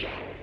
Shout.